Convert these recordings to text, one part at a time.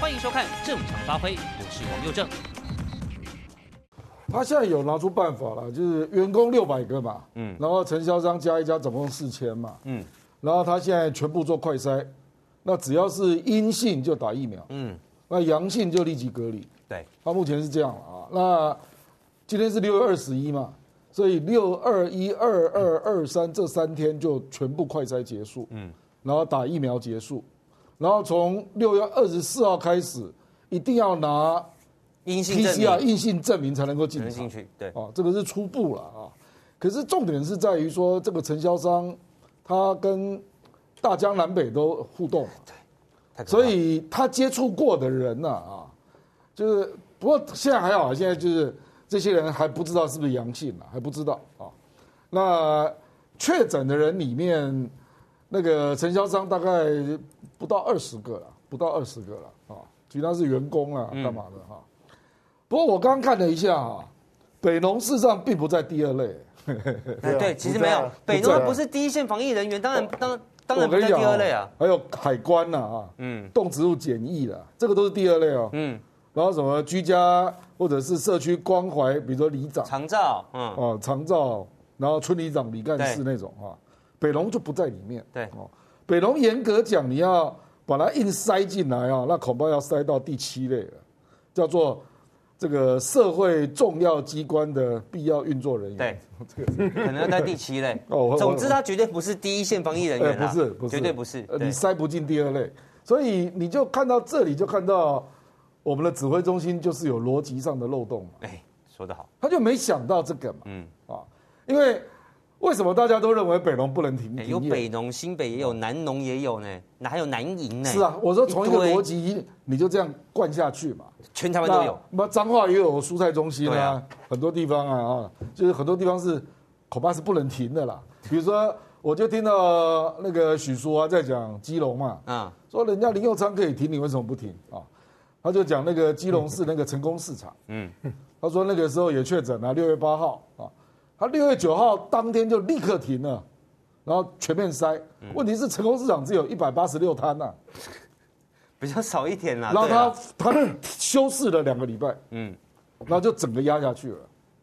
欢迎收看《正常发挥》，我是王佑正。他现在有拿出办法了，就是员工六百个嘛，嗯，然后承销商加一加，总共四千嘛，嗯，然后他现在全部做快筛，那只要是阴性就打疫苗，嗯，那阳性就立即隔离，对，他目前是这样啊。那今天是六月二十一嘛，所以六二一二二二三这三天就全部快筛结束，嗯，然后打疫苗结束，然后从六月二十四号开始一定要拿。阴性 PCR 阴性证明才能够进进去，对，啊，这个是初步了啊。可是重点是在于说，这个承销商他跟大江南北都互动，对，所以他接触过的人呢啊，就是不过现在还好，现在就是这些人还不知道是不是阳性了，还不知道啊。那确诊的人里面，那个承销商大概不到二十个了，不到二十个了啊，其他是员工啊，干嘛的哈。不过我刚刚看了一下啊，北农事实上并不在第二类。对，其实没有，北农不是第一线防疫人员，当然当当然不在第二类啊。还有海关呐啊，嗯，动植物检疫的，这个都是第二类哦。嗯，然后什么居家或者是社区关怀，比如说里长、长照，嗯，哦，长照，然后村里长、里干事那种啊，北龙就不在里面。对，哦，北龙严格讲，你要把它硬塞进来啊，那恐怕要塞到第七类了，叫做。这个社会重要机关的必要运作人员，对，这 个可能在第七类。哦，总之他绝对不是第一线防疫人员，不是，不是，绝对不是。你塞不进第二类，所以你就看到这里，就看到我们的指挥中心就是有逻辑上的漏洞。哎，说得好，他就没想到这个嘛，嗯啊，因为。为什么大家都认为北农不能停？有北农、新北也有，南农也有呢，哪还有南营呢？是啊，我说从一个逻辑，你就这样灌下去嘛。全台湾都有。那彰化也有蔬菜中心啊，很多地方啊啊，就是很多地方是恐怕是不能停的啦。比如说，我就听到那个许叔啊在讲基隆嘛，啊，说人家林佑昌可以停，你为什么不停啊？他就讲那个基隆市 那个成功市场，嗯，他说那个时候也确诊了，六月八号啊。他六月九号当天就立刻停了，然后全面塞。问题是成功市场只有一百八十六摊呐，比较少一点啦。然后他他休市了两个礼拜，嗯，然后就整个压下去了。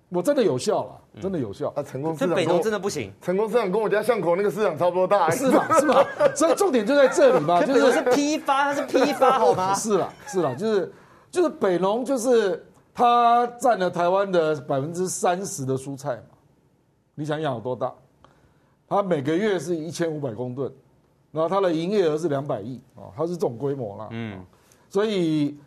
我真的有效了，真的有效。啊，成功市场北农真的不行。成功市场跟我家巷口那个市场差不多大，是吧？是吧？所以重点就在这里嘛，就是是批发，它是批发好吗？是啦，是啦，就是就是北农就是它占了台湾的百分之三十的蔬菜嘛。你想想有多大？它每个月是一千五百公吨，然后它的营业额是两百亿啊，它是这种规模啦。嗯，所以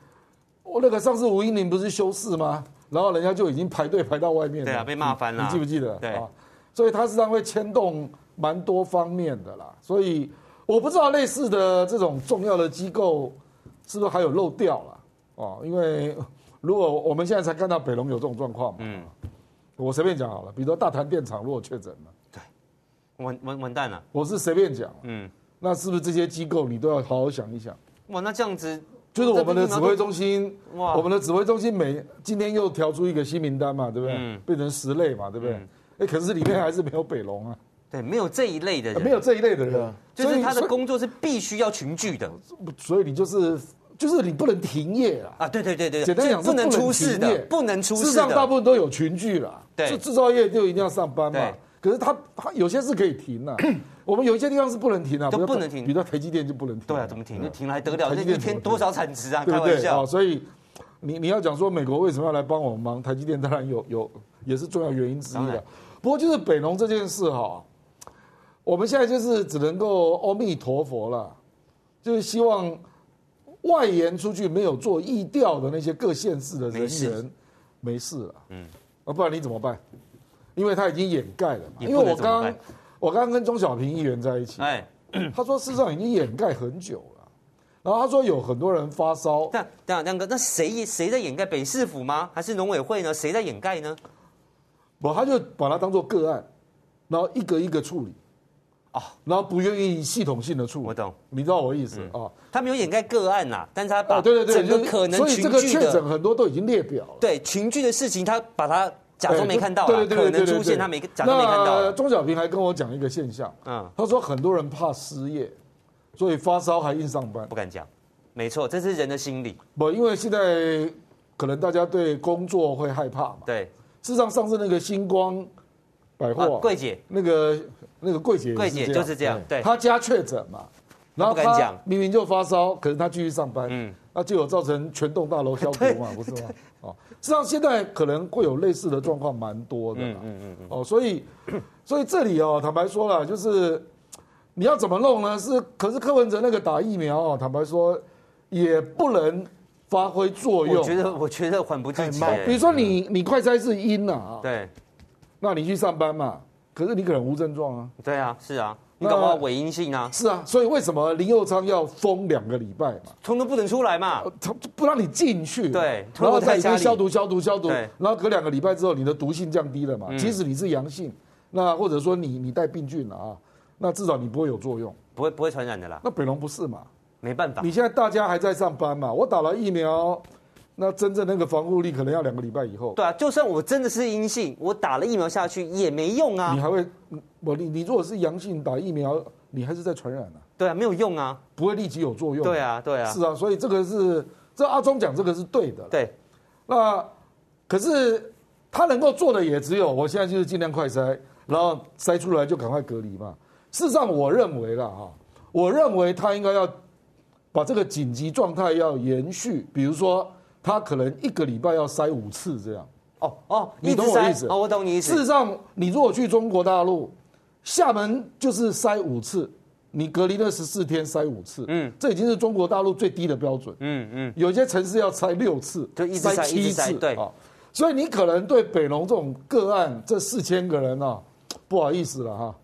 我那个上次吴英林不是休市吗？然后人家就已经排队排到外面了。对啊，被骂翻了。你记不记得？对啊，所以它实际上会牵动蛮多方面的啦。所以我不知道类似的这种重要的机构是不是还有漏掉了哦？因为如果我们现在才看到北龙有这种状况嘛。嗯。我随便讲好了，比如说大潭电厂如果确诊了，对，完完完蛋了。我是随便讲，嗯，那是不是这些机构你都要好好想一想？哇，那这样子就是我们的指挥中心，哇，我们的指挥中心每今天又调出一个新名单嘛，对不对？嗯，变成十类嘛，对不对？哎，可是里面还是没有北龙啊，对，没有这一类的人，没有这一类的人，就是他的工作是必须要群聚的，所以你就是。就是你不能停业啊！啊，对对对对，简单讲不能出事的，不能出事。事实上，大部分都有群聚了。对，制造业就一定要上班嘛。可是他他有些是可以停的，我们有一些地方是不能停的，都不能停。比如说台积电就不能停。对啊，怎么停？停还得了？台积电一天多少产值啊？对不对？啊，所以你你要讲说美国为什么要来帮我们忙？台积电当然有有也是重要原因之一的。不过就是北农这件事哈，我们现在就是只能够阿弥陀佛了，就是希望。外延出去没有做疫调的那些各县市的人员，没事了。嗯，啊，不然你怎么办？因为他已经掩盖了嘛。因为我刚刚我刚刚跟钟小平议员在一起，哎，他说事实上已经掩盖很久了。然后他说有很多人发烧。但但亮哥，那谁谁在掩盖？北市府吗？还是农委会呢？谁在掩盖呢？不，他就把它当做个案，然后一个一个处理。啊，然后不愿意系统性的处理，我懂，你知道我意思啊？他没有掩盖个案呐，但是他把对对对，整个可能群聚的，所以这个确诊很多都已经列表了。对群聚的事情，他把它假装没看到，对对对，可能出现他没假装没看到。那钟小平还跟我讲一个现象，嗯，他说很多人怕失业，所以发烧还硬上班，不敢讲，没错，这是人的心理。不，因为现在可能大家对工作会害怕嘛。对，事实上上次那个星光百货柜姐，那个那个柜姐，柜姐就是这样。对，她家确诊嘛，然后她明明就发烧，可是她继续上班，嗯，那就有造成全栋大楼消毒 嘛，不是吗？哦，实际上现在可能会有类似的状况，蛮多的。嗯嗯嗯。哦，所以 所以这里哦，坦白说了，就是。你要怎么弄呢？是，可是柯文哲那个打疫苗哦，坦白说也不能发挥作用。我觉得，我觉得缓不济急。比如说你，你快筛是阴了啊，对，那你去上班嘛，可是你可能无症状啊。对啊，是啊，你搞不好伪阴性啊。是啊，所以为什么林佑昌要封两个礼拜嘛？通通不能出来嘛，他不让你进去。对，然后他已经消毒、消毒、消毒，然后隔两个礼拜之后，你的毒性降低了嘛？即使你是阳性，那或者说你你带病菌了啊。那至少你不会有作用，不会不会传染的啦。那北龙不是嘛？没办法。你现在大家还在上班嘛？我打了疫苗，那真正那个防护力可能要两个礼拜以后。对啊，就算我真的是阴性，我打了疫苗下去也没用啊。你还会，我你你如果是阳性打疫苗，你还是在传染啊。对啊，没有用啊，不会立即有作用。对啊，对啊。是啊，所以这个是这阿中讲这个是对的。对。那可是他能够做的也只有，我现在就是尽量快筛，然后筛出来就赶快隔离嘛。事实上，我认为啦哈，我认为他应该要把这个紧急状态要延续，比如说他可能一个礼拜要筛五次这样。哦哦，你懂我意思？哦，我懂你意思。事实上，你如果去中国大陆，厦门就是筛五次，你隔离了十四天筛五次，嗯，这已经是中国大陆最低的标准。嗯嗯，有些城市要筛六次，就一直筛七次，对啊。所以你可能对北农这种个案，这四千个人啊，不好意思了哈。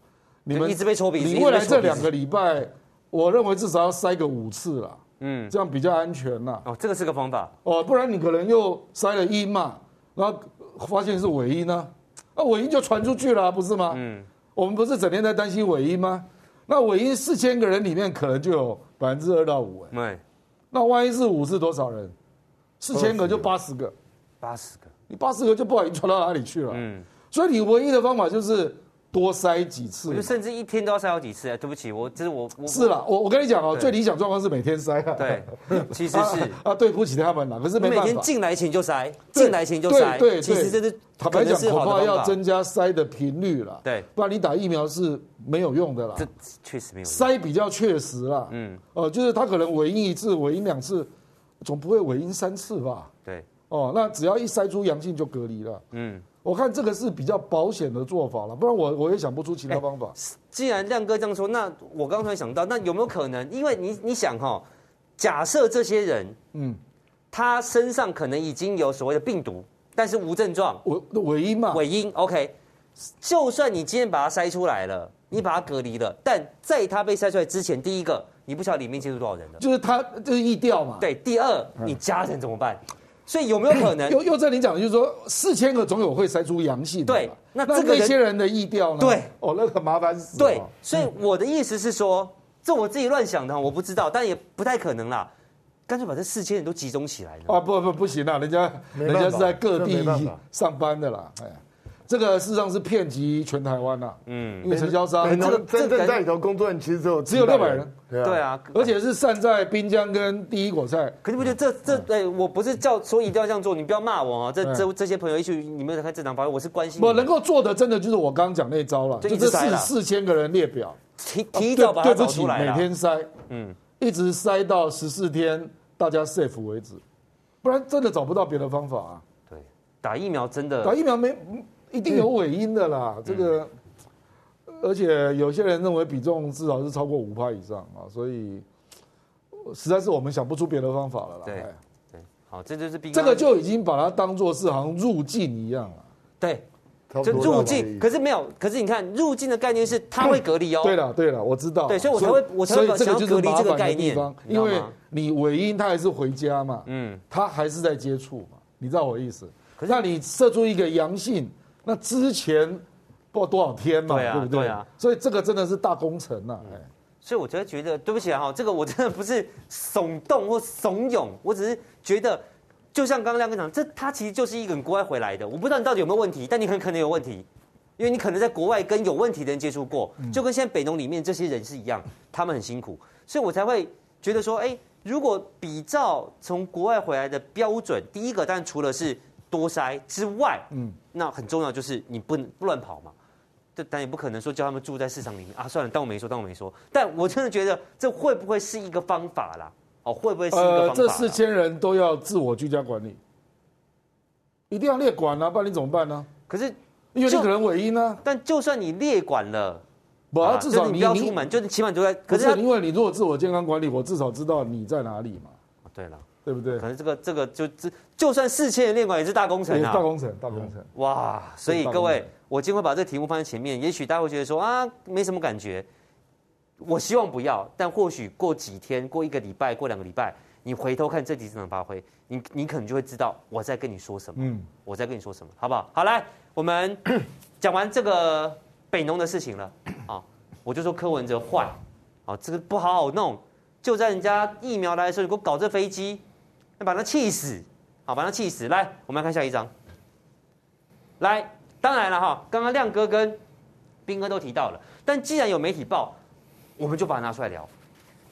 你们一直被抽鼻子，你未来这两个礼拜，我认为至少要筛个五次了，嗯，这样比较安全呐。哦，这个是个方法。哦，不然你可能又塞了阴嘛，然后发现是伪音呢，那伪音就传出去了，不是吗？嗯，我们不是整天在担心伪音吗？那伪音四千个人里面可能就有百分之二到五，对。那万一是五是多少人？四千个就八十个，八十个，你八十个就不好意思传到哪里去了。嗯，所以你唯一的方法就是。多塞几次，就甚至一天都要塞好几次。对不起，我这是我，我是了，我我跟你讲哦，最理想状况是每天筛。对，其实是 啊，对不起他们了，可是。每天进来前就塞，进来前就筛。对对，其实这是坦白讲，恐怕要增加塞的频率了。对，不然你打疫苗是没有用的啦。这确实没有。塞比较确实啦。嗯。哦，就是他可能尾阴一次，尾阴两次，总不会尾阴三次吧？对。哦，那只要一筛出阳性就隔离了。嗯。我看这个是比较保险的做法了，不然我我也想不出其他方法。既然亮哥这样说，那我刚才想到，那有没有可能？因为你你想哈，假设这些人，嗯，他身上可能已经有所谓的病毒，但是无症状，伪伪阴嘛？伪阴，OK。就算你今天把他筛出来了，你把他隔离了，但在他被筛出来之前，第一个你不晓得里面接触多少人了，就是他就是疫调嘛。对，第二你家人怎么办？所以有没有可能？又又在你讲的就是说，四千个总有会筛出阳性。对，那这个些人的意调呢？对，哦，那很麻烦死。对，所以我的意思是说，这我自己乱想的，我不知道，但也不太可能啦。干脆把这四千人都集中起来了。啊，不不不行啦，人家人家是在各地上班的啦，哎。这个事实上是遍及全台湾呐，嗯，因为承销商，真正在里头工作人其实只有只有六百人，对啊，而且是散在滨江跟第一果菜。可是不觉得这这哎，我不是叫说一定要这样做，你不要骂我啊！这这这些朋友一起，你们在看正常发言，我是关心。我能够做的，真的就是我刚刚讲那招了，就这四四千个人列表，提提早把它找出来，每天筛，嗯，一直筛到十四天大家 safe 为止，不然真的找不到别的方法啊。对，打疫苗真的打疫苗没。一定有尾音的啦，这个，而且有些人认为比重至少是超过五趴以上啊，所以实在是我们想不出别的方法了啦。对，对，好，这就是这个就已经把它当做是好像入境一样了。对，就入境，可是没有，可是你看入境的概念是它会隔离哦。对了，对了，我知道。对，所以我才会，我才会想要隔离这个概念，因为你尾音，他还是回家嘛，嗯，他还是在接触嘛，你知道我的意思？可是那你射出一个阳性。那之前不知道多少天嘛，对，啊、对不对？对啊，所以这个真的是大工程呐，哎，所以我觉得觉得对不起啊哈，这个我真的不是耸动或怂恿，我只是觉得，就像刚刚亮哥讲，这他其实就是一个国外回来的，我不知道你到底有没有问题，但你很可能有问题，因为你可能在国外跟有问题的人接触过，就跟现在北农里面这些人是一样，他们很辛苦，所以我才会觉得说，哎。如果比照从国外回来的标准，第一个当然除了是多筛之外，嗯，那很重要就是你不能不乱跑嘛。这但也不可能说叫他们住在市场里面啊。算了，当我没说，当我没说。但我真的觉得这会不会是一个方法啦？哦，会不会是一个方法？呃，这四千人都要自我居家管理，一定要列管啊，不然你怎么办呢？可是因为你可能尾音呢。但就算你列管了。不，啊、至少你，你不要出门，就是起码就在。可是因为你如果自我健康管理，我至少知道你在哪里嘛。对了，对不对？可是这个这个就这就算四千人练馆也是大工程啊，大工程，大工程。哇，所以各位，我今天会把这个题目放在前面，也许大家会觉得说啊，没什么感觉。我希望不要，但或许过几天、过一个礼拜、过两个礼拜，你回头看这几场发挥，你你可能就会知道我在跟你说什么。嗯，我在跟你说什么，好不好？好，来，我们 讲完这个北农的事情了啊。我就说柯文哲坏，啊，这个不好好弄，就在人家疫苗来的时候，你给我搞这飞机，要把他气死，好，把他气死。来，我们来看下一张。来，当然了哈，刚刚亮哥跟彬哥都提到了，但既然有媒体报，我们就把它拿出来聊。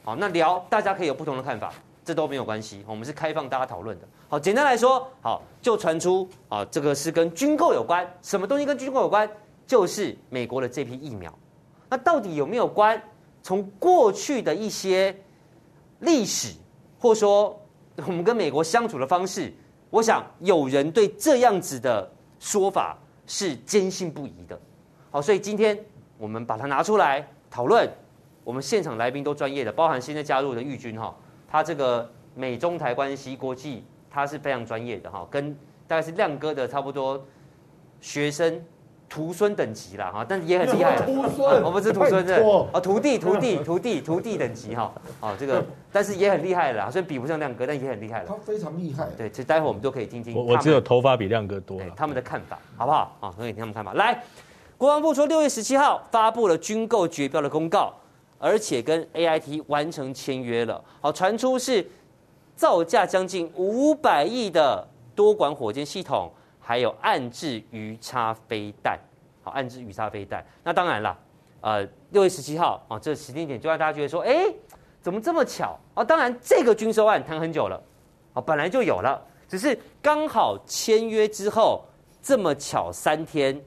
好，那聊大家可以有不同的看法，这都没有关系，我们是开放大家讨论的。好，简单来说，好，就传出啊，这个是跟军购有关，什么东西跟军购有关？就是美国的这批疫苗。那到底有没有关？从过去的一些历史，或说 我们跟美国相处的方式，我想有人对这样子的说法是坚信不疑的。好，所以今天我们把它拿出来讨论。我们现场来宾都专业的，包含现在加入的玉军哈，他这个美中台关系国际他是非常专业的哈，跟大概是亮哥的差不多学生。徒孙等级啦哈，但是也很厉害。徒孙，我不是徒孙，是啊，徒弟、徒弟、徒弟、徒弟等级哈。哦，这个，但是也很厉害了，虽然比不上亮哥，但也很厉害了。他非常厉害。对，其实待会我们都可以听听。我我只有头发比亮哥多。他们的看法好不好？啊，可以听他们看法。来，国防部说六月十七号发布了军购绝标的公告，而且跟 AIT 完成签约了。好，传出是造价将近五百亿的多管火箭系统。还有岸置鱼叉飞弹，好，岸置鱼叉飞弹。那当然了，呃，六月十七号啊，这个时间点就让大家觉得说，哎，怎么这么巧啊？当然，这个军售案谈很久了，啊，本来就有了，只是刚好签约之后这么巧三天，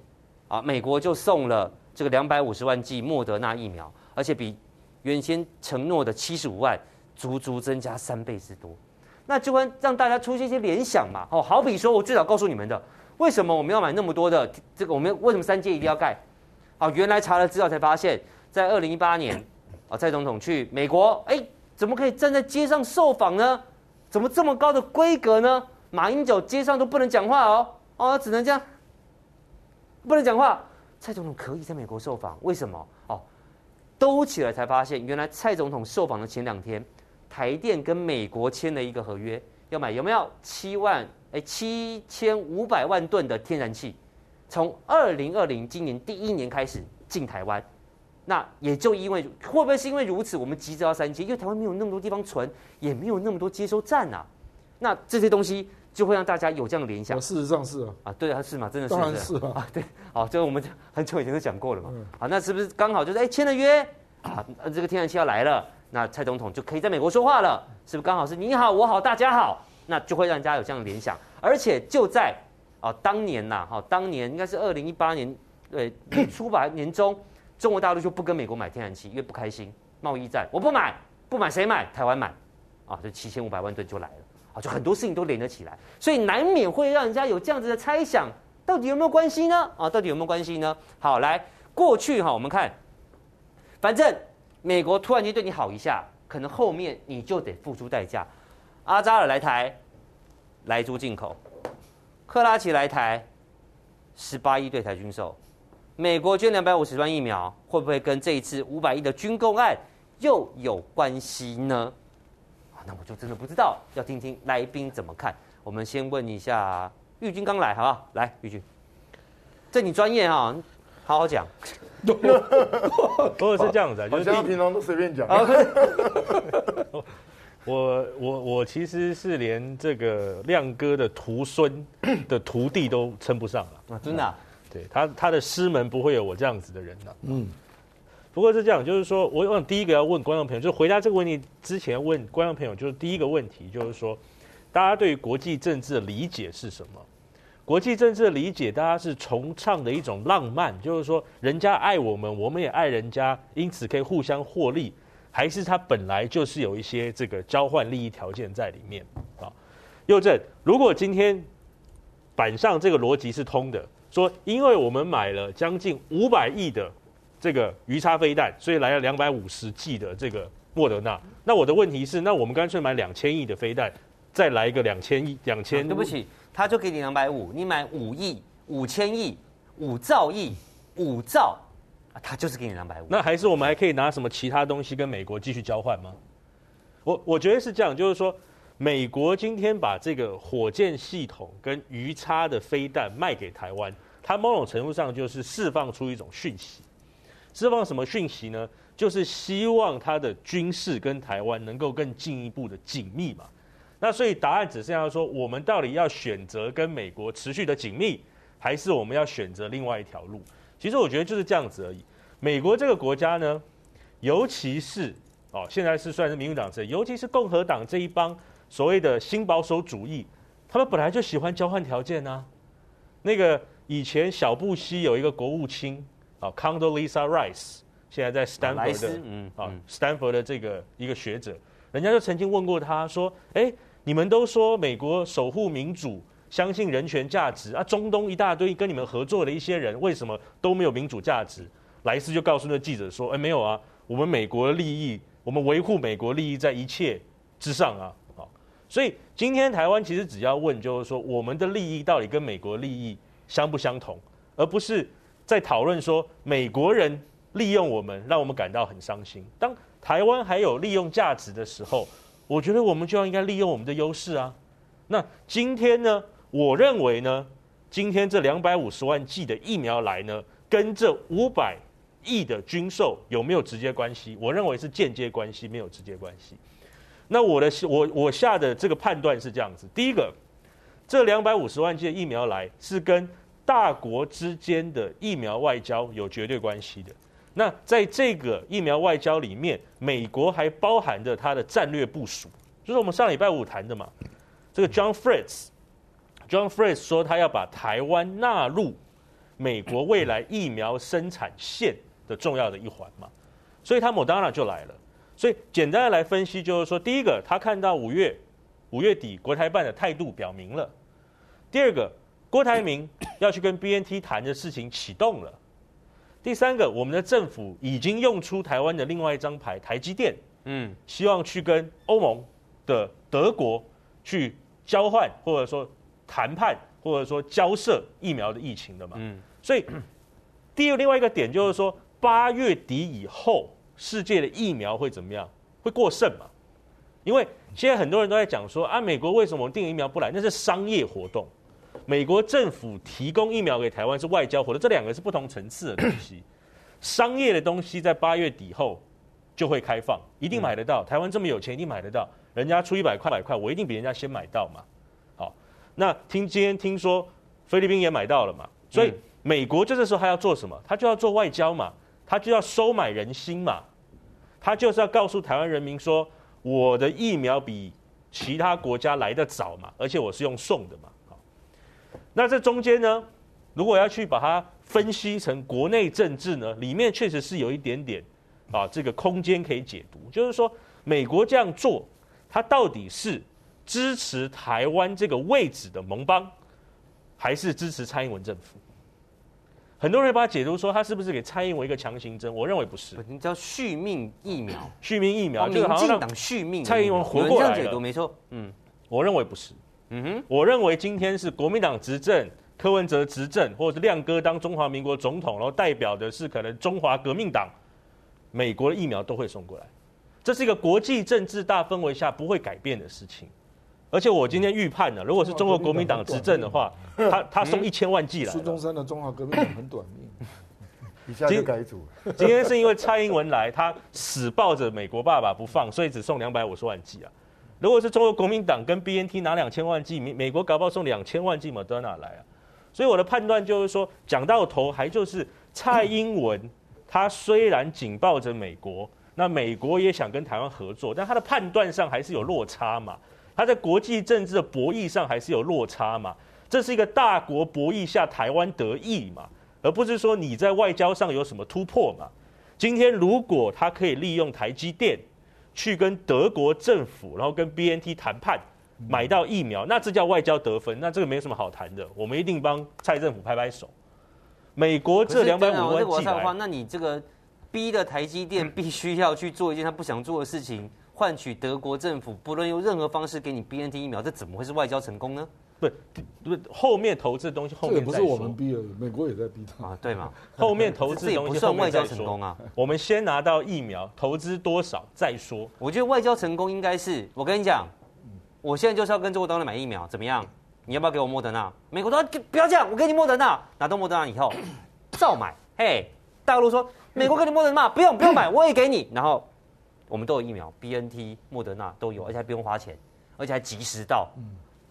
啊，美国就送了这个两百五十万剂莫德纳疫苗，而且比原先承诺的七十五万足足增加三倍之多。那就会让大家出现一些联想嘛，哦，好比说，我最早告诉你们的，为什么我们要买那么多的这个？我们为什么三阶一定要盖？啊，原来查了资料才发现，在二零一八年，啊，蔡总统去美国，哎，怎么可以站在街上受访呢？怎么这么高的规格呢？马英九街上都不能讲话哦，哦，只能这样，不能讲话。蔡总统可以在美国受访，为什么？哦，兜起来才发现，原来蔡总统受访的前两天。台电跟美国签了一个合约，要买有没有？七万哎七千五百万吨的天然气，从二零二零今年第一年开始进台湾，那也就因为会不会是因为如此，我们急着要三接，因为台湾没有那么多地方存，也没有那么多接收站啊，那这些东西就会让大家有这样的联想。事实上是啊，啊对啊是嘛，真的是当然是啊，啊。对，好，这个我们很久以前都讲过了嘛，好，那是不是刚好就是哎签了约啊，这个天然气要来了。那蔡总统就可以在美国说话了，是不是刚好是你好我好大家好？那就会让大家有这样的联想，而且就在啊当年呐哈，当年应该是二零一八年呃初吧年中，中国大陆就不跟美国买天然气，因为不开心贸易战，我不买不买谁买？台湾买啊，这七千五百万吨就来了啊，就很多事情都连得起来，所以难免会让人家有这样子的猜想，到底有没有关系呢？啊，到底有没有关系呢？好，来过去哈，我们看，反正。美国突然间对你好一下，可能后面你就得付出代价。阿扎尔来台，来租进口；克拉奇来台，十八亿对台军售。美国捐两百五十万疫苗，会不会跟这一次五百亿的军购案又有关系呢？那我就真的不知道，要听听来宾怎么看。我们先问一下玉军刚来，好不好？来，玉军，这你专业啊。好好讲，不过是这样子啊，就是平常都随便讲。我我我其实是连这个亮哥的徒孙的徒弟都称不上了啊，真的？对他他的师门不会有我这样子的人的。嗯，不过是这样，就是说，我想第一个要问观众朋友，就是回答这个问题之前问观众朋友，就是第一个问题，就是说，大家对于国际政治的理解是什么？国际政治的理解，大家是崇尚的一种浪漫，就是说，人家爱我们，我们也爱人家，因此可以互相获利，还是它本来就是有一些这个交换利益条件在里面啊？右正，如果今天板上这个逻辑是通的，说因为我们买了将近五百亿的这个鱼叉飞弹，所以来了两百五十剂的这个莫德纳，那我的问题是，那我们干脆买两千亿的飞弹，再来一个两千亿两千？对不起。他就给你两百五，你买五亿、五千亿、五兆亿、五兆，啊，他就是给你两百五。那还是我们还可以拿什么其他东西跟美国继续交换吗？我我觉得是这样，就是说，美国今天把这个火箭系统跟鱼叉的飞弹卖给台湾，它某种程度上就是释放出一种讯息。释放什么讯息呢？就是希望它的军事跟台湾能够更进一步的紧密嘛。那所以答案只剩下说，我们到底要选择跟美国持续的紧密，还是我们要选择另外一条路？其实我觉得就是这样子而已。美国这个国家呢，尤其是哦，现在是算是民主党这，尤其是共和党这一帮所谓的新保守主义，他们本来就喜欢交换条件啊。那个以前小布希有一个国务卿啊，Condoleezza Rice，现在在斯坦福的，嗯啊，斯坦福的这个一个学者，人家就曾经问过他说，哎。你们都说美国守护民主、相信人权价值啊，中东一大堆跟你们合作的一些人，为什么都没有民主价值？莱斯就告诉那记者说：“哎，没有啊，我们美国的利益，我们维护美国利益在一切之上啊。”好，所以今天台湾其实只要问，就是说我们的利益到底跟美国利益相不相同，而不是在讨论说美国人利用我们，让我们感到很伤心。当台湾还有利用价值的时候。我觉得我们就要应该利用我们的优势啊。那今天呢？我认为呢，今天这两百五十万剂的疫苗来呢，跟这五百亿的军售有没有直接关系？我认为是间接关系，没有直接关系。那我的我我下的这个判断是这样子：第一个，这两百五十万剂的疫苗来是跟大国之间的疫苗外交有绝对关系的。那在这个疫苗外交里面，美国还包含着它的战略部署，就是我们上礼拜五谈的嘛。这个 John Fritz，John Fritz 说他要把台湾纳入美国未来疫苗生产线的重要的一环嘛，所以他 Moderna 就来了。所以简单的来分析，就是说，第一个，他看到五月五月底国台办的态度表明了；第二个，郭台铭要去跟 BNT 谈的事情启动了。第三个，我们的政府已经用出台湾的另外一张牌，台积电，嗯，希望去跟欧盟的德国去交换，或者说谈判，或者说交涉疫苗的疫情的嘛，嗯，所以第二另外一个点就是说，八月底以后，世界的疫苗会怎么样？会过剩嘛？因为现在很多人都在讲说，啊，美国为什么订疫苗不来？那是商业活动。美国政府提供疫苗给台湾是外交活动，这两个是不同层次的东西。商业的东西在八月底后就会开放，一定买得到。台湾这么有钱，一定买得到。人家出一百块、百块，我一定比人家先买到嘛。好，那听今天听说菲律宾也买到了嘛，所以美国这个时候还要做什么？他就要做外交嘛，他就要收买人心嘛，他就是要告诉台湾人民说，我的疫苗比其他国家来的早嘛，而且我是用送的嘛。那这中间呢，如果要去把它分析成国内政治呢，里面确实是有一点点啊，这个空间可以解读。就是说，美国这样做，它到底是支持台湾这个位置的盟邦，还是支持蔡英文政府？很多人把它解读说，他是不是给蔡英文一个强行针？我认为不是。你叫续命疫苗，续命疫苗，民进党续命，蔡英文活过来了。这样解读没错。嗯，我认为不是。嗯哼，我认为今天是国民党执政，柯文哲执政，或者是亮哥当中华民国总统，然后代表的是可能中华革命党，美国的疫苗都会送过来，这是一个国际政治大氛围下不会改变的事情。而且我今天预判呢，如果是中国国民党执政的话，他他送一千万剂来。孙中山的中华革命党很短命，一下就改组。今天是因为蔡英文来，他死抱着美国爸爸不放，所以只送两百五十万剂啊。如果是中国国民党跟 BNT 拿两千万剂，美美国搞不好送两千万剂 Moderna 来啊，所以我的判断就是说，讲到头还就是蔡英文他虽然紧抱着美国，那美国也想跟台湾合作，但他的判断上还是有落差嘛。他在国际政治的博弈上还是有落差嘛。这是一个大国博弈下台湾得益嘛，而不是说你在外交上有什么突破嘛。今天如果他可以利用台积电去跟德国政府，然后跟 BNT 谈判买到疫苗，那这叫外交得分，那这个没什么好谈的，我们一定帮蔡政府拍拍手。美国这两百五万计的话，那你这个逼的台积电必须要去做一件他不想做的事情，换取德国政府不论用任何方式给你 BNT 疫苗，这怎么会是外交成功呢？不，不，后面投资的东西后面不是我们逼的，美国也在逼他啊，对嘛？后面投资的东西不算外交成功啊。我们先拿到疫苗，投资多少再说。我觉得外交成功应该是，我跟你讲，我现在就是要跟中国当地买疫苗，怎么样？你要不要给我莫德纳？美国说不要这样，我给你莫德纳，拿到莫德纳以后 照买。嘿，大陆说美国给你莫德纳，不用不用买，我也给你。然后我们都有疫苗，BNT、莫德纳都有，而且还不用花钱，而且还及时到。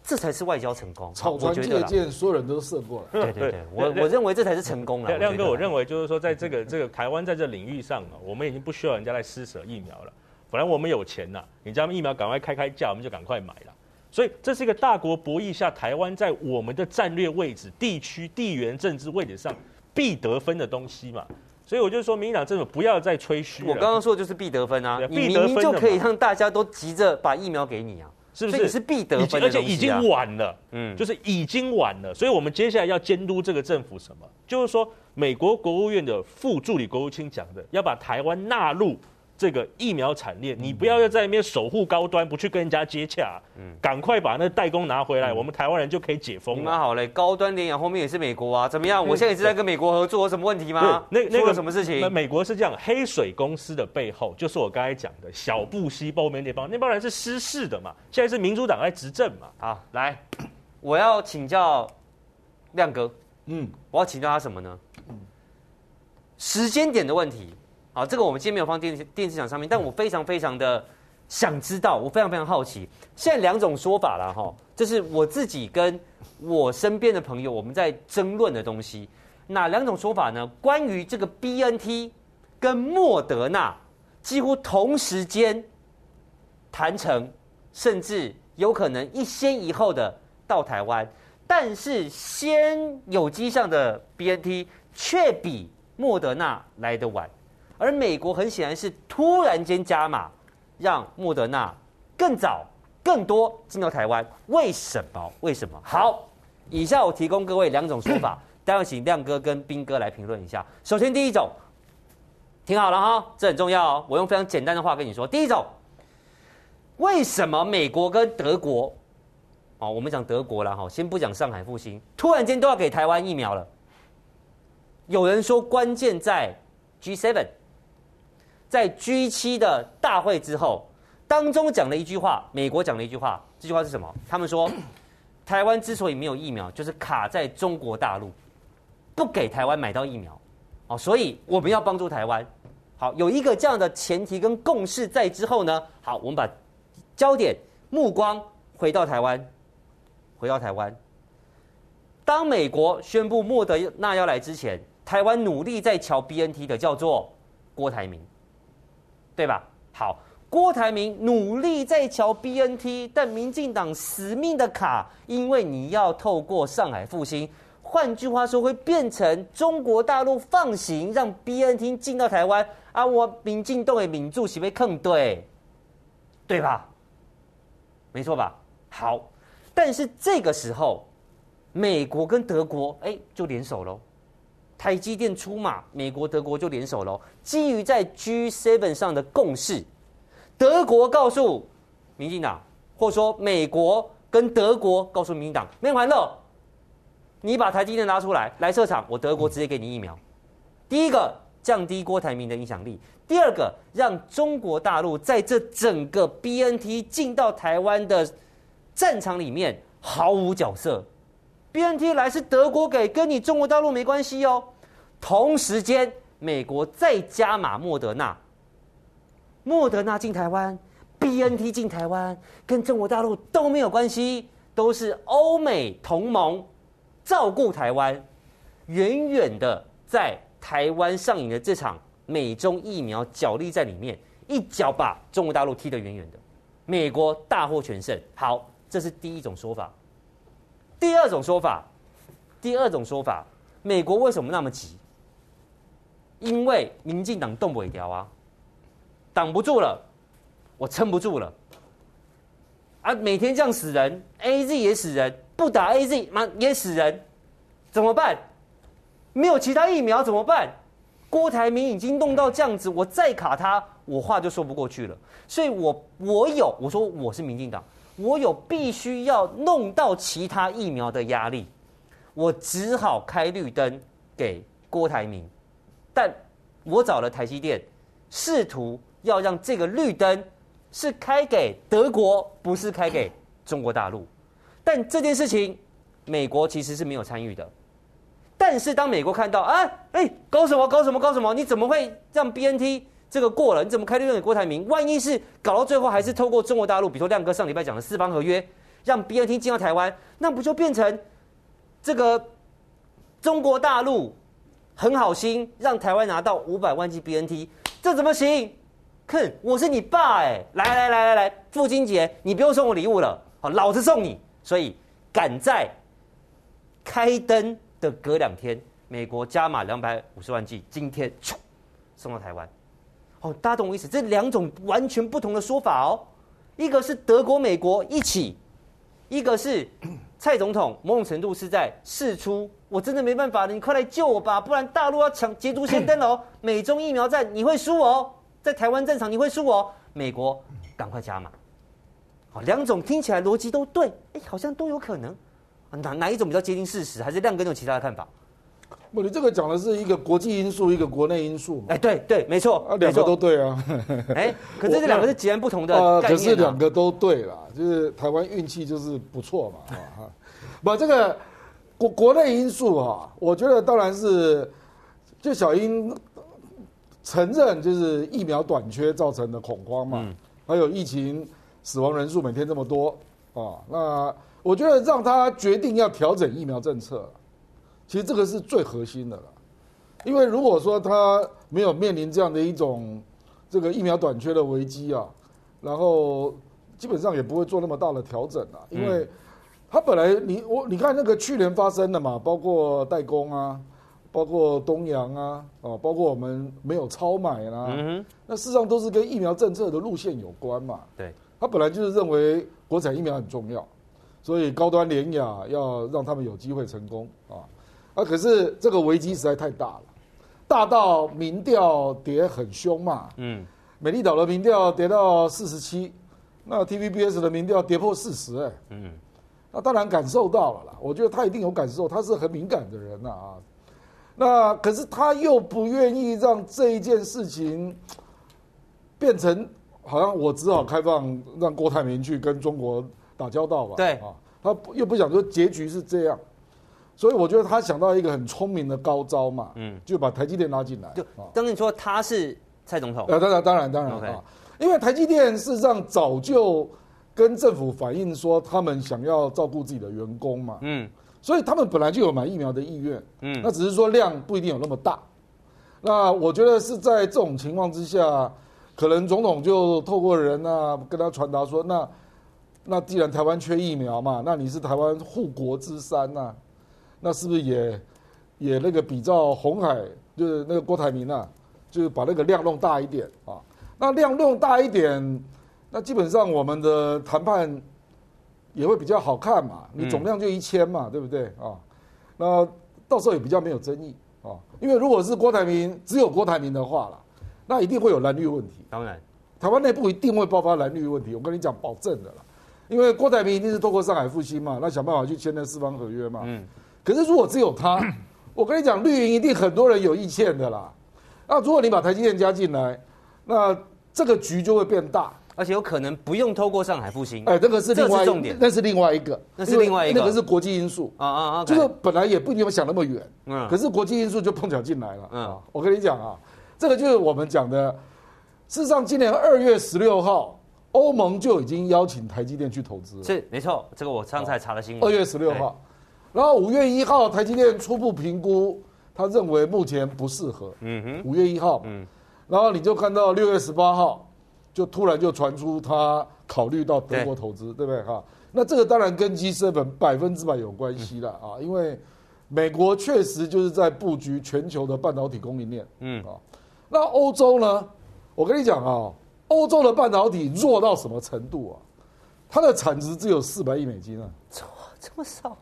这才是外交成功。草船借箭，所有人都射过了。对对对，我我认为这才是成功了。亮哥，我认为就是说，在这个这个台湾在这领域上啊，我们已经不需要人家来施舍疫苗了。本来我们有钱呐，你这样疫苗赶快开开价，我们就赶快买了。所以这是一个大国博弈下，台湾在我们的战略位置、地区地缘政治位置上必得分的东西嘛。所以我就说，民进党政府不要再吹嘘。我刚刚说的就是必得分啊，你明明就可以让大家都急着把疫苗给你啊。是不是？是必得分，而且已经晚了，嗯，就是已经晚了，所以我们接下来要监督这个政府什么？就是说，美国国务院的副助理国务卿讲的，要把台湾纳入。这个疫苗产业，你不要要在那边守护高端，不去跟人家接洽，嗯，赶快把那代工拿回来，我们台湾人就可以解封了。蛮好嘞，高端联亚后面也是美国啊，怎么样？我现在也是在跟美国合作，有什么问题吗？那那个什么事情？那美国是这样，黑水公司的背后就是我刚才讲的小布希后面那帮，那帮人是失势的嘛，现在是民主党在执政嘛。好，来，我要请教亮哥，嗯，我要请教他什么呢？嗯，时间点的问题。好，这个我们今天没有放电视电视墙上面，但我非常非常的想知道，我非常非常好奇。现在两种说法了哈，这是我自己跟我身边的朋友我们在争论的东西。哪两种说法呢？关于这个 BNT 跟莫德纳几乎同时间谈成，甚至有可能一先一后的到台湾，但是先有迹象的 BNT 却比莫德纳来得晚。而美国很显然是突然间加码，让莫德纳更早、更多进到台湾。为什么？为什么？好，以下我提供各位两种说法，待会请亮哥跟斌哥来评论一下。首先，第一种，听好了哈，这很重要哦。我用非常简单的话跟你说，第一种，为什么美国跟德国，哦，我们讲德国了哈，先不讲上海复星，突然间都要给台湾疫苗了？有人说关键在 G7。在 G7 的大会之后，当中讲了一句话，美国讲了一句话，这句话是什么？他们说，台湾之所以没有疫苗，就是卡在中国大陆，不给台湾买到疫苗，哦，所以我们要帮助台湾。好，有一个这样的前提跟共识在之后呢，好，我们把焦点目光回到台湾，回到台湾。当美国宣布莫德纳要来之前，台湾努力在乔 BNT 的叫做郭台铭。对吧？好，郭台铭努力在乔 BNT，但民进党死命的卡，因为你要透过上海复兴，换句话说，会变成中国大陆放行，让 BNT 进到台湾啊！我民进党的民主席被坑，对，对吧？没错吧？好，但是这个时候，美国跟德国哎就联手喽。台积电出马，美国、德国就联手喽。基于在 G7 上的共识，德国告诉民进党，或说美国跟德国告诉民进党，没完了，你把台积电拿出来来设厂，我德国直接给你疫苗。第一个降低郭台铭的影响力，第二个让中国大陆在这整个 BNT 进到台湾的战场里面毫无角色。BNT 来是德国给，跟你中国大陆没关系哦。同时间，美国再加码莫德纳，莫德纳进台湾，BNT 进台湾，跟中国大陆都没有关系，都是欧美同盟照顾台湾，远远的在台湾上演的这场美中疫苗角力在里面，一脚把中国大陆踢得远远的，美国大获全胜。好，这是第一种说法。第二种说法，第二种说法，美国为什么那么急？因为民进党动不了啊，挡不住了，我撑不住了。啊，每天这样死人，AZ 也死人，不打 AZ 嘛也死人，怎么办？没有其他疫苗怎么办？郭台铭已经弄到这样子，我再卡他，我话就说不过去了。所以我我有，我说我是民进党，我有必须要弄到其他疫苗的压力，我只好开绿灯给郭台铭。但我找了台积电，试图要让这个绿灯是开给德国，不是开给中国大陆。但这件事情，美国其实是没有参与的。但是当美国看到，啊、哎，搞什么搞什么搞什么？你怎么会让 BNT 这个过了？你怎么开绿灯给郭台铭？万一是搞到最后还是透过中国大陆，比如说亮哥上礼拜讲的四方合约，让 BNT 进到台湾，那不就变成这个中国大陆？很好心让台湾拿到五百万剂 BNT，这怎么行？哼，我是你爸哎！来来来来来，父亲节你不用送我礼物了，好，老子送你。所以赶在开灯的隔两天，美国加码两百五十万剂，今天送到台湾。哦，大家懂我意思？这两种完全不同的说法哦，一个是德国、美国一起，一个是 蔡总统某种程度是在试出。我真的没办法了，你快来救我吧，不然大陆要抢捷足先登哦！美中疫苗战你会输哦，在台湾战场你会输哦。美国赶快加码，好，两种听起来逻辑都对，哎，好像都有可能，哪哪一种比较接近事实？还是亮哥有其他的看法？不，你这个讲的是一个国际因素，一个国内因素嘛？哎，对对，没错，啊，两个都对啊。哎，可是这两个是截然不同的概念啊。可是两个都对啦，就是台湾运气就是不错嘛，啊，不，这个。国国内因素啊，我觉得当然是，就小英承认就是疫苗短缺造成的恐慌嘛，还有疫情死亡人数每天这么多啊，那我觉得让他决定要调整疫苗政策，其实这个是最核心的了，因为如果说他没有面临这样的一种这个疫苗短缺的危机啊，然后基本上也不会做那么大的调整啊，因为。他本来你我你看那个去年发生的嘛，包括代工啊，包括东洋啊，哦，包括我们没有超买啦，嗯，那事实上都是跟疫苗政策的路线有关嘛。对，他本来就是认为国产疫苗很重要，所以高端联亚要让他们有机会成功啊。啊，可是这个危机实在太大了，大到民调跌很凶嘛。嗯，美丽岛的民调跌到四十七，那 TVBS 的民调跌破四十，哎，嗯。那当然感受到了啦，我觉得他一定有感受，他是很敏感的人呐啊。那可是他又不愿意让这一件事情变成好像我只好开放让郭台铭去跟中国打交道吧。对啊，他又不想说结局是这样，所以我觉得他想到一个很聪明的高招嘛，嗯，就把台积电拉进来。就当你说他是蔡总统，呃，当然当然当然啊，因为台积电事实上早就。跟政府反映说，他们想要照顾自己的员工嘛，嗯，所以他们本来就有买疫苗的意愿，嗯，那只是说量不一定有那么大。那我觉得是在这种情况之下，可能总统就透过人啊跟他传达说，那那既然台湾缺疫苗嘛，那你是台湾护国之山呐，那是不是也也那个比照红海，就是那个郭台铭啊，就是把那个量弄大一点啊，那量弄大一点。那基本上我们的谈判也会比较好看嘛，你总量就一千嘛，对不对啊？那到时候也比较没有争议啊，因为如果是郭台铭只有郭台铭的话了，那一定会有蓝绿问题。当然，台湾内部一定会爆发蓝绿问题，我跟你讲保证的啦。因为郭台铭一定是透过上海复兴嘛，那想办法去签那四方合约嘛。嗯。可是如果只有他，我跟你讲，绿营一定很多人有意见的啦。那如果你把台积电加进来，那这个局就会变大。而且有可能不用透过上海复兴，哎，这个是另外重点，那是另外一个，那是另外一个，那个是国际因素。啊啊啊，就是本来也不一定想那么远，嗯，可是国际因素就碰巧进来了，嗯，我跟你讲啊，这个就是我们讲的，事实上今年二月十六号，欧盟就已经邀请台积电去投资了，是没错，这个我上次还查了新闻，二月十六号，然后五月一号台积电初步评估，他认为目前不适合，嗯哼，五月一号，嗯，然后你就看到六月十八号，就突然就传出他考虑到德国投资，对，不对？哈？那这个当然跟 G7 百分之百有关系了啊，因为美国确实就是在布局全球的半导体供应链，嗯。啊，那欧洲呢？我跟你讲啊，欧洲的半导体弱到什么程度啊？它的产值只有四百亿美金啊，这么少，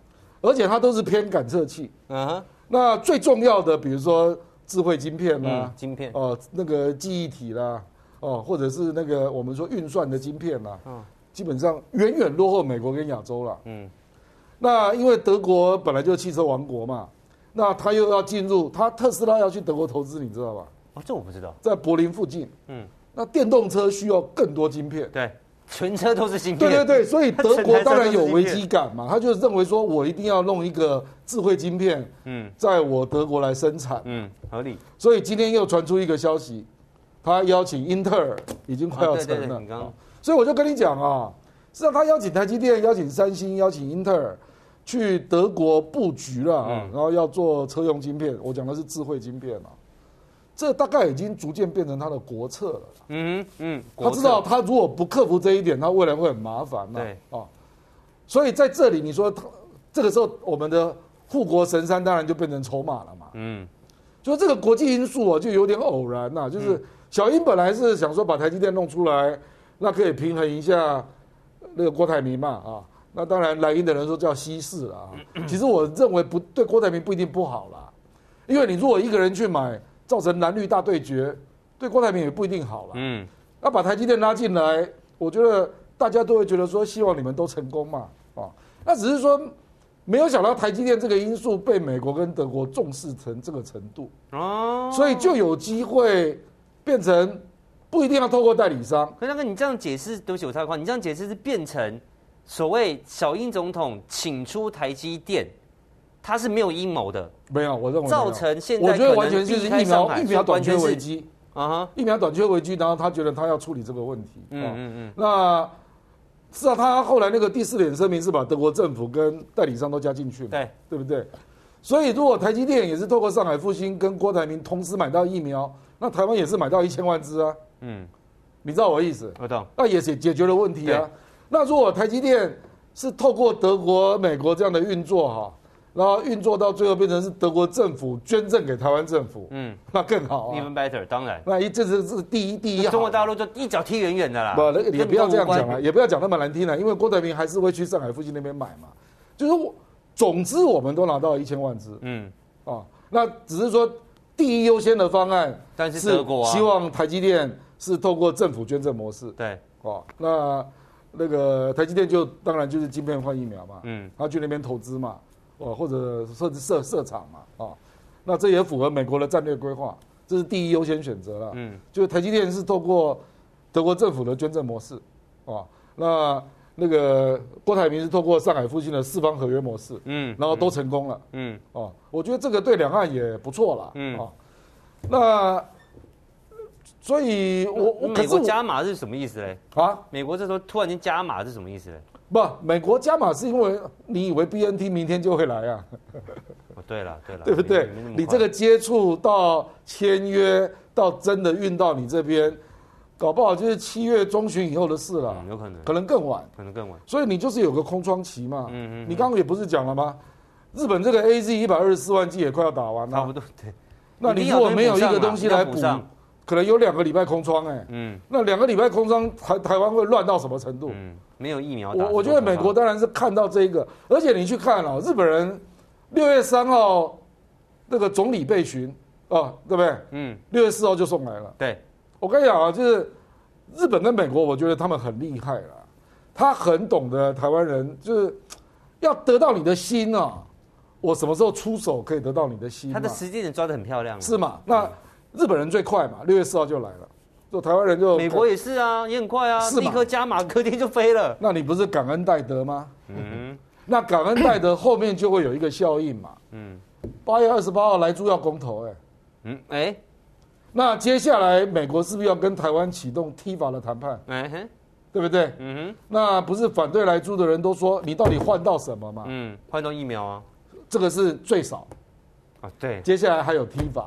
而且它都是偏感测器，嗯哼，那最重要的比如说智慧晶片啦、啊，晶片。哦，那个记忆体啦，哦，或者是那个我们说运算的晶片啦，嗯，基本上远远落后美国跟亚洲了，嗯，那因为德国本来就是汽车王国嘛，那他又要进入，他特斯拉要去德国投资，你知道吧？哦，这我不知道，在柏林附近。嗯，那电动车需要更多晶片。对，全车都是芯片。对对对，所以德国当然有危机感嘛，他就认为说我一定要弄一个智慧晶片，嗯，在我德国来生产。嗯，合理。所以今天又传出一个消息，他邀请英特尔，已经快要成了。对对对，刚刚。所以我就跟你讲啊，实际上他邀请台积电、邀请三星、邀请英特尔去德国布局了啊，然后要做车用晶片。我讲的是智慧晶片啊。这大概已经逐渐变成他的国策了。嗯嗯，他知道他如果不克服这一点，他未来会很麻烦。对啊，所以在这里你说他这个时候，我们的护国神山当然就变成筹码了嘛。嗯，就这个国际因素啊，就有点偶然呐。就是小英本来是想说把台积电弄出来，那可以平衡一下那个郭台铭嘛啊。那当然来英的人说叫稀释了啊。其实我认为不对，郭台铭不一定不好啦，因为你如果一个人去买。造成蓝绿大对决，对郭台铭也不一定好了。嗯，那把台积电拉进来，我觉得大家都会觉得说，希望你们都成功嘛。啊，那只是说，没有想到台积电这个因素被美国跟德国重视成这个程度。哦，所以就有机会变成不一定要透过代理商。可是那个你这样解释，对不起我插话，你这样解释是变成所谓小英总统请出台积电。他是没有阴谋的，没有，我认为造成现在我觉得完全就是疫苗疫苗短缺危机啊哈，疫苗短缺危机，然后他觉得他要处理这个问题，嗯嗯嗯，那是啊，他后来那个第四点声明是把德国政府跟代理商都加进去了，对对不对？所以如果台积电也是透过上海复星跟郭台铭同时买到疫苗，那台湾也是买到一千万支啊，嗯，你知道我的意思？我懂，那也解解决了问题啊。那如果台积电是透过德国、美国这样的运作哈？然后运作到最后变成是德国政府捐赠给台湾政府，嗯，那更好啊。Even better，当然。那一这是这是第一第一。中国大陆就一脚踢远远的啦。不，也不要这样讲了，也不要讲那么难听了，因为郭台铭还是会去上海附近那边买嘛。就是我，总之我们都拿到一千万支，嗯，啊，那只是说第一优先的方案，但是德国希望台积电是透过政府捐赠模式，对，哦，那那个台积电就当然就是晶片换疫苗嘛，嗯，他去那边投资嘛。哦，或者设置设设厂嘛，啊、哦，那这也符合美国的战略规划，这是第一优先选择了。嗯，就是台积电是透过德国政府的捐赠模式，啊、哦，那那个郭台铭是透过上海附近的四方合约模式，嗯，然后都成功了，嗯，哦，我觉得这个对两岸也不错了，嗯，哦，那所以我我美国加码是什么意思嘞？啊，美国这时候突然间加码是什么意思嘞？不，美国加码是因为你以为 BNT 明天就会来啊？哦，对了，对了，对不对？你这个接触到签约到真的运到你这边，搞不好就是七月中旬以后的事了，嗯，有可能，可能更晚，可能更晚。所以你就是有个空窗期嘛。嗯嗯。你刚刚也不是讲了吗？日本这个 AZ 一百二十四万剂也快要打完了，差不多。对。那你如果没有一个东西来补，可能有两个礼拜空窗哎。嗯。那两个礼拜空窗，台台湾会乱到什么程度？嗯。没有疫苗，我我觉得美国当然是看到这个，而且你去看哦，日本人六月三号那个总理被询啊，对不对？嗯，六月四号就送来了。对，我跟你讲啊，就是日本跟美国，我觉得他们很厉害了，他很懂得台湾人，就是要得到你的心啊，我什么时候出手可以得到你的心？他的时间点抓得很漂亮，是吗？那日本人最快嘛，六月四号就来了。就台湾人就美国也是啊，也很快啊，立刻加码，隔天就飞了。那你不是感恩戴德吗？嗯，那感恩戴德后面就会有一个效应嘛。嗯，八月二十八号来猪要公投，哎，嗯，哎，那接下来美国是不是要跟台湾启动 TIFA 的谈判？嗯哼，对不对？嗯哼，那不是反对来猪的人都说你到底换到什么嘛？嗯，换到疫苗啊，这个是最少。啊，对，接下来还有 TIFA。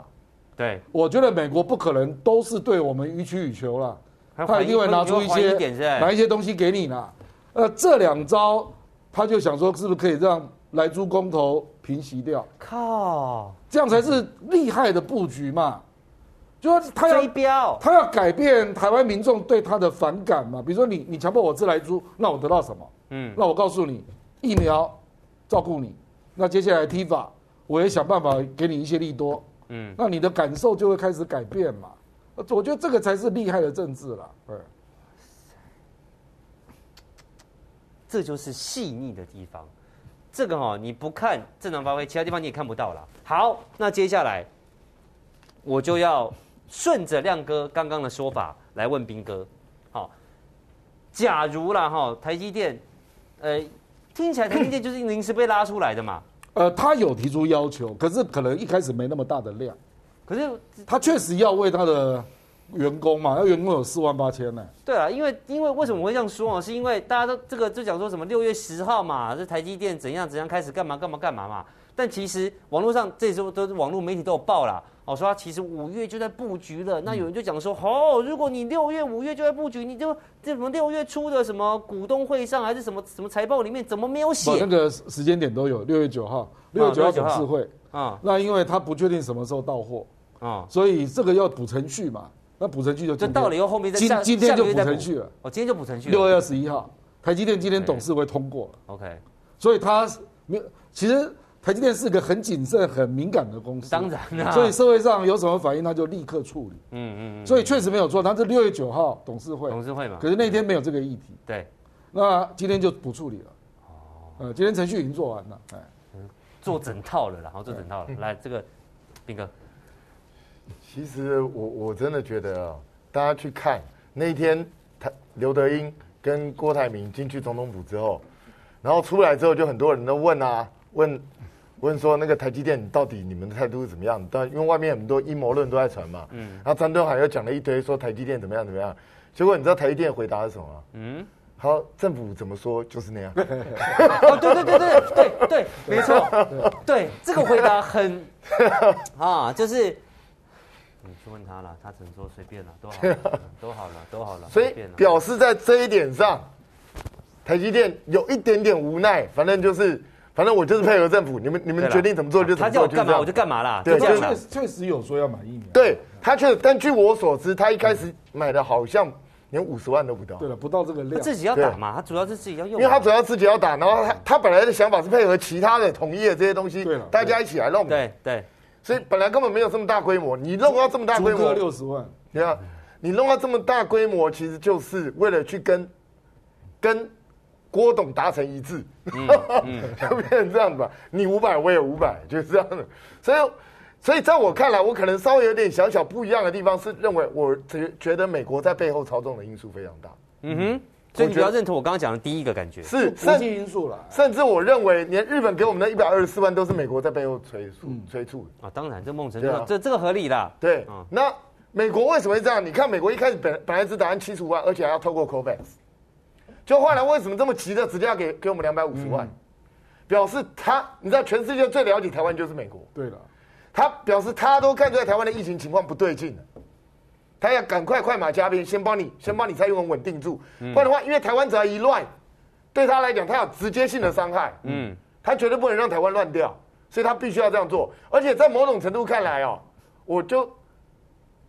对，我觉得美国不可能都是对我们予取予求了，他一定会拿出一些拿一些东西给你呢。呃，这两招他就想说，是不是可以让莱猪公投平息掉？靠，这样才是厉害的布局嘛。就说他要标，他要改变台湾民众对他的反感嘛。比如说你你强迫我吃莱猪，那我得到什么？嗯，那我告诉你，疫苗照顾你，那接下来 TIFA，我也想办法给你一些利多。嗯，那你的感受就会开始改变嘛。我觉得这个才是厉害的政治了。对，这就是细腻的地方。这个哦，你不看正常发挥，其他地方你也看不到了。好，那接下来我就要。顺着亮哥刚刚的说法来问斌哥，好，假如啦哈，台积电，呃，听起来台积电就是临时被拉出来的嘛？呃，他有提出要求，可是可能一开始没那么大的量，可是他确实要为他的员工嘛，他员工有四万八千呢。对啊，因为因为为什么我会这样说啊？是因为大家都这个就讲说什么六月十号嘛，这台积电怎样怎样开始干嘛干嘛干嘛嘛，但其实网络上这时候都是网络媒体都有报啦。我说他其实五月就在布局了，那有人就讲说，哦，如果你六月、五月就在布局，你就这什么六月初的什么股东会上还是什么什么财报里面怎么没有写？那个时间点都有，六月九号，六月九号董事会啊。那因为他不确定什么时候到货啊，所以这个要补程序嘛。那补程序就就到了以后后面再今今天就补程序了。哦，今天就补程序。六月二十一号，台积电今天董事会通过了。OK，所以他没有其实。台积电是个很谨慎、很敏感的公司，当然，所以社会上有什么反应，他就立刻处理。嗯嗯嗯。所以确实没有错，他是六月九号董事会，董事会嘛。可是那天没有这个议题。对。那今天就不处理了。哦。呃，今天程序已经做完了，哎，做整套了，然后做整套了。来，这个斌哥，其实我我真的觉得啊，大家去看那一天，他刘德英跟郭台铭进去总统府之后，然后出来之后，就很多人都问啊，问。问说那个台积电到底你们的态度是怎么样？但因为外面很多阴谋论都在传嘛，嗯，然后张敦海又讲了一堆说台积电怎么样怎么样，结果你知道台积电回答是什么吗？嗯，好，政府怎么说就是那样。哦，对对对对对对，没错，对这个回答很 啊，就是你去问他了，他只能说随便了，都好了，都好了，都好了，所以表示在这一点上，台积电有一点点无奈，反正就是。反正我就是配合政府，你们你们决定怎么做就怎么做。他叫我干嘛我就干嘛啦。对，确确实有说要买疫苗。对他确实，但据我所知，他一开始买的好像连五十万都不到。对了，不到这个量。他自己要打嘛，他主要是自己要用。因为他主要自己要打，然后他他本来的想法是配合其他的统一的这些东西，对了，大家一起来弄。对对。所以本来根本没有这么大规模，你弄到这么大规模，六十万，你看，你弄到这么大规模，其实就是为了去跟跟。郭董达成一致，嗯嗯、就变成这样子吧。你五百，我也五百，就是这样的。所以，所以在我看来，我可能稍微有点小小不一样的地方是，认为我觉觉得美国在背后操纵的因素非常大。嗯哼，所以你比较认同我刚刚讲的第一个感觉是国际因素了。甚至我认为，连日本给我们的一百二十四万都是美国在背后催促、催促啊。当然，这梦辰这这这个合理的。对，嗯、那美国为什么会这样？你看，美国一开始本本来只打算七十五万，而且还要透过 COVAX。就后来为什么这么急的直接要给给我们两百五十万？嗯、表示他，你知道全世界最了解台湾就是美国。对了，他表示他都看出来台湾的疫情情况不对劲了，他要赶快快马加鞭，先帮你先帮你蔡英文稳定住。不然的话，因为台湾只要一乱，对他来讲，他有直接性的伤害。嗯，他绝对不能让台湾乱掉，所以他必须要这样做。而且在某种程度看来哦，我就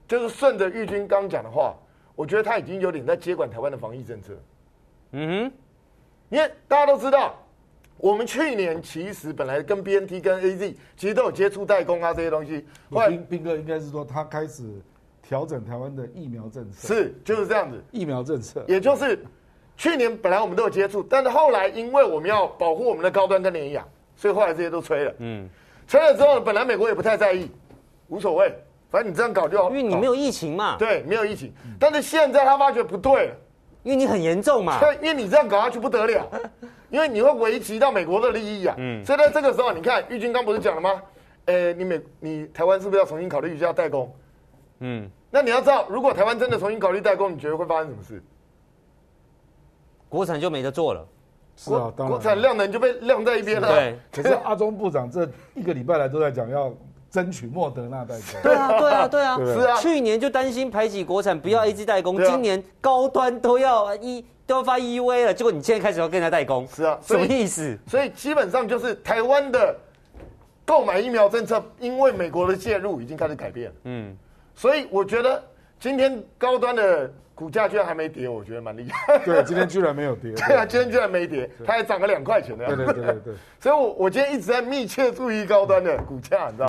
就是顺着玉军刚讲的话，我觉得他已经有点在接管台湾的防疫政策。嗯哼，因为大家都知道，我们去年其实本来跟 BNT 跟 AZ 其实都有接触代工啊这些东西。后来彬哥应该是说他开始调整台湾的疫苗政策，是就是这样子。疫苗政策，也就是去年本来我们都有接触，但是后来因为我们要保护我们的高端跟联雅，所以后来这些都吹了。嗯，吹了之后，本来美国也不太在意，无所谓，反正你这样搞就好。因为你没有疫情嘛。对，没有疫情，但是现在他发觉不对。因为你很严重嘛，因为你这样搞下去不得了，因为你会危及到美国的利益啊。嗯，所以在这个时候，你看玉军刚不是讲了吗？诶，你美你台湾是不是要重新考虑一下代工？嗯，那你要知道，如果台湾真的重新考虑代工，你觉得会发生什么事？国产就没得做了。是啊，当然，国产量能就被晾在一边了。对，可是阿中部长这一个礼拜来都在讲要争取莫德纳代工。对啊，对啊，对啊，是啊。去年就担心排挤国产，不要 A G 代工，啊、今年高端都要一都要发 EUA 了，结果你现在开始要跟人家代工，是啊，什么意思？所以基本上就是台湾的购买疫苗政策，因为美国的介入已经开始改变。嗯，所以我觉得今天高端的。股价居然还没跌，我觉得蛮厉害。对，今天居然没有跌。对啊，今天居然没跌，它还涨了两块钱的样子。对对对对对。所以我我今天一直在密切注意高端的股价，你知道。